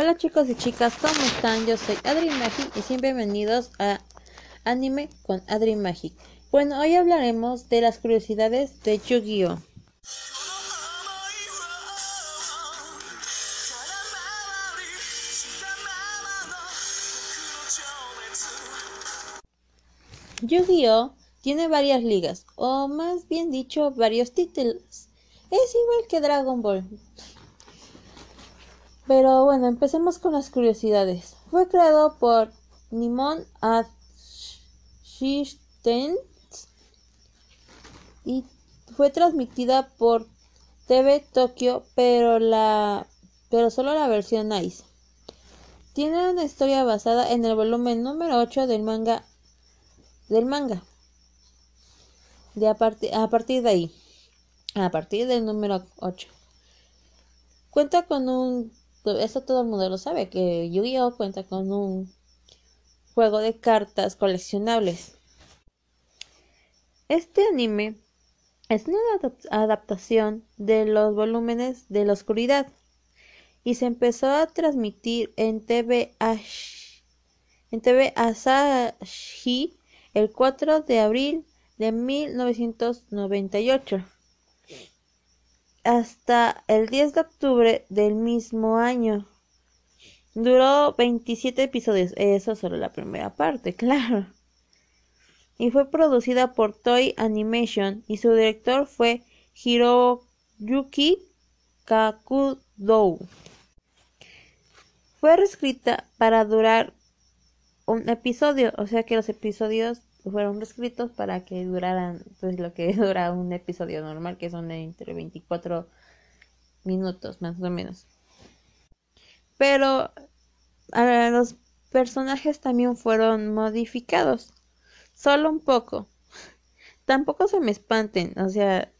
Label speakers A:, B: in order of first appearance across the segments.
A: Hola chicos y chicas, ¿cómo están? Yo soy Adri Magic y bienvenidos a Anime con Adri Magic. Bueno, hoy hablaremos de las curiosidades de Yu-Gi-Oh! Yu-Gi-Oh! tiene varias ligas, o más bien dicho, varios títulos. Es igual que Dragon Ball. Pero bueno, empecemos con las curiosidades. Fue creado por Nimon Assistants y fue transmitida por TV Tokyo, pero la pero solo la versión Nice. Tiene una historia basada en el volumen número 8 del manga del manga. De a, a partir de ahí, a partir del número 8. Cuenta con un eso todo el mundo lo sabe, que Yu-Gi-Oh cuenta con un juego de cartas coleccionables. Este anime es una adaptación de los volúmenes de la oscuridad y se empezó a transmitir en TV, TV Asahi el 4 de abril de 1998 hasta el 10 de octubre del mismo año. Duró 27 episodios, eso solo la primera parte, claro. Y fue producida por Toy Animation y su director fue Hiroyuki Kakudou. Fue reescrita para durar un episodio, o sea que los episodios fueron reescritos para que duraran pues lo que dura un episodio normal que son entre 24 minutos más o menos. Pero los personajes también fueron modificados. Solo un poco. Tampoco se me espanten o sea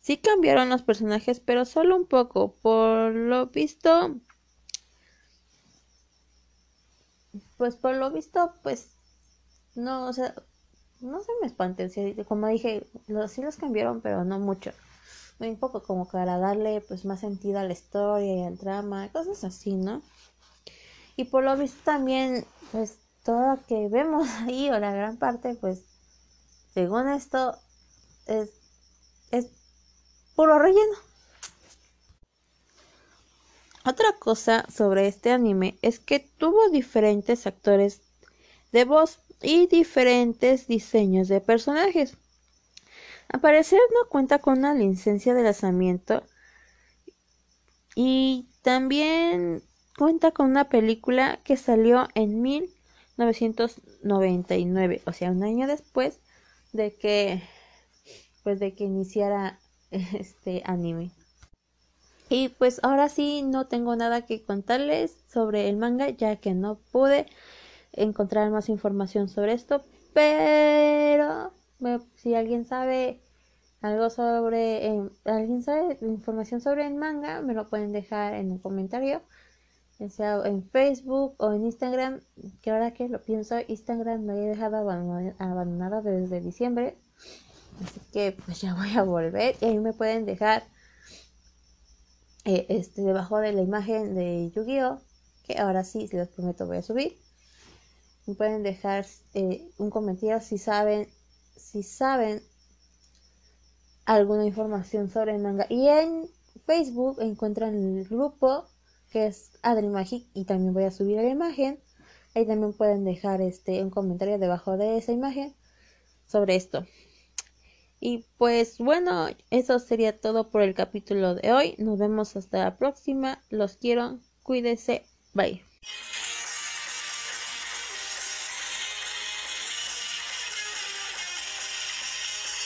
A: sí cambiaron los personajes pero solo un poco. Por lo visto pues por lo visto pues no o sea no se me espanten, como dije, los, sí los cambiaron, pero no mucho. Un poco como para darle pues más sentido a la historia y al drama, cosas así, ¿no? Y por lo visto también, pues todo lo que vemos ahí, o la gran parte, pues, según esto, es, es puro relleno. Otra cosa sobre este anime es que tuvo diferentes actores de voz y diferentes diseños de personajes. A parecer no cuenta con una licencia de lanzamiento y también cuenta con una película que salió en 1999, o sea, un año después de que pues de que iniciara este anime. Y pues ahora sí no tengo nada que contarles sobre el manga ya que no pude encontrar más información sobre esto, pero si alguien sabe algo sobre, alguien sabe información sobre el manga, me lo pueden dejar en un comentario, ya sea en Facebook o en Instagram, que ahora que lo pienso, Instagram lo he dejado abandonado desde diciembre, así que pues ya voy a volver y ahí me pueden dejar eh, este debajo de la imagen de Yu-Gi-Oh, que ahora sí, si les prometo voy a subir pueden dejar eh, un comentario si saben si saben alguna información sobre el manga. Y en Facebook encuentran el grupo que es Adri Magic y también voy a subir la imagen. Ahí también pueden dejar este un comentario debajo de esa imagen sobre esto. Y pues bueno eso sería todo por el capítulo de hoy. Nos vemos hasta la próxima. Los quiero. Cuídense. Bye